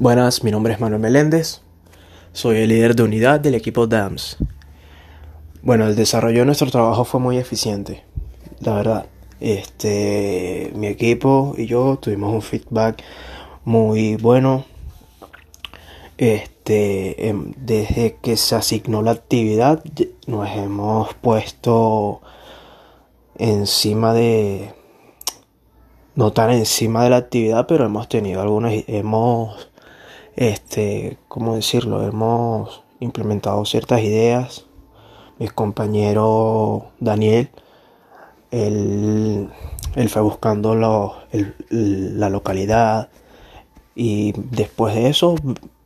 Buenas, mi nombre es Manuel Meléndez, soy el líder de unidad del equipo DAMS. Bueno, el desarrollo de nuestro trabajo fue muy eficiente, la verdad. Este, mi equipo y yo tuvimos un feedback muy bueno. Este, em, desde que se asignó la actividad, nos hemos puesto encima de no tan encima de la actividad, pero hemos tenido algunas hemos este, ¿cómo decirlo? Hemos implementado ciertas ideas. Mi compañero Daniel, él, fue buscando la localidad y después de eso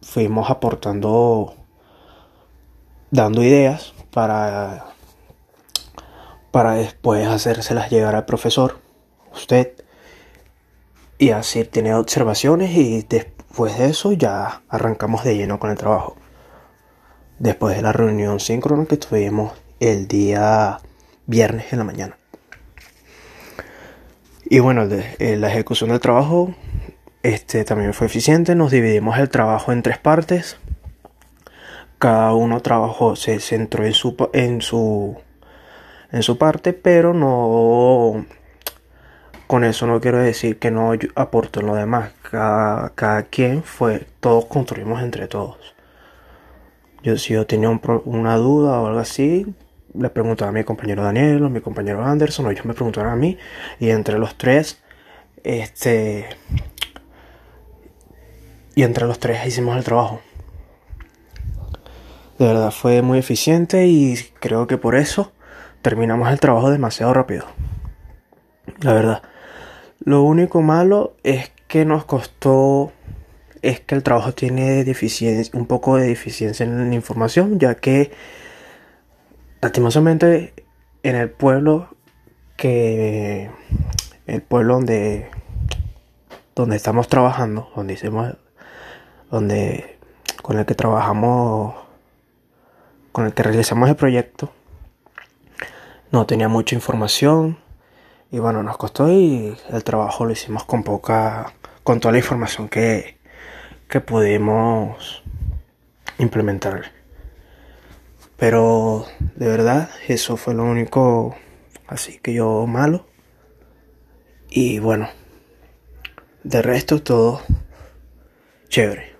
fuimos aportando, dando ideas para, para después hacérselas llegar al profesor, usted, y así tener observaciones y después Después de eso ya arrancamos de lleno con el trabajo. Después de la reunión síncrona que tuvimos el día viernes en la mañana. Y bueno, eh, la ejecución del trabajo este, también fue eficiente. Nos dividimos el trabajo en tres partes. Cada uno trabajó, se centró en su, en su, en su parte, pero no con eso no quiero decir que no aporto en lo demás. Cada, quien fue, todos construimos entre todos. Yo si yo tenía una duda o algo así, le preguntaba a mi compañero Daniel o a mi compañero Anderson o ellos me preguntaron a mí y entre los tres, este, y entre los tres hicimos el trabajo. De verdad fue muy eficiente y creo que por eso terminamos el trabajo demasiado rápido. La verdad. Lo único malo es que nos costó es que el trabajo tiene deficiencia, un poco de deficiencia en la información, ya que lastimosamente en el pueblo que el pueblo donde donde estamos trabajando, donde hicimos donde con el que trabajamos con el que realizamos el proyecto no tenía mucha información y bueno, nos costó y el trabajo lo hicimos con poca, con toda la información que, que pudimos implementar. Pero de verdad, eso fue lo único así que yo malo. Y bueno, de resto todo chévere.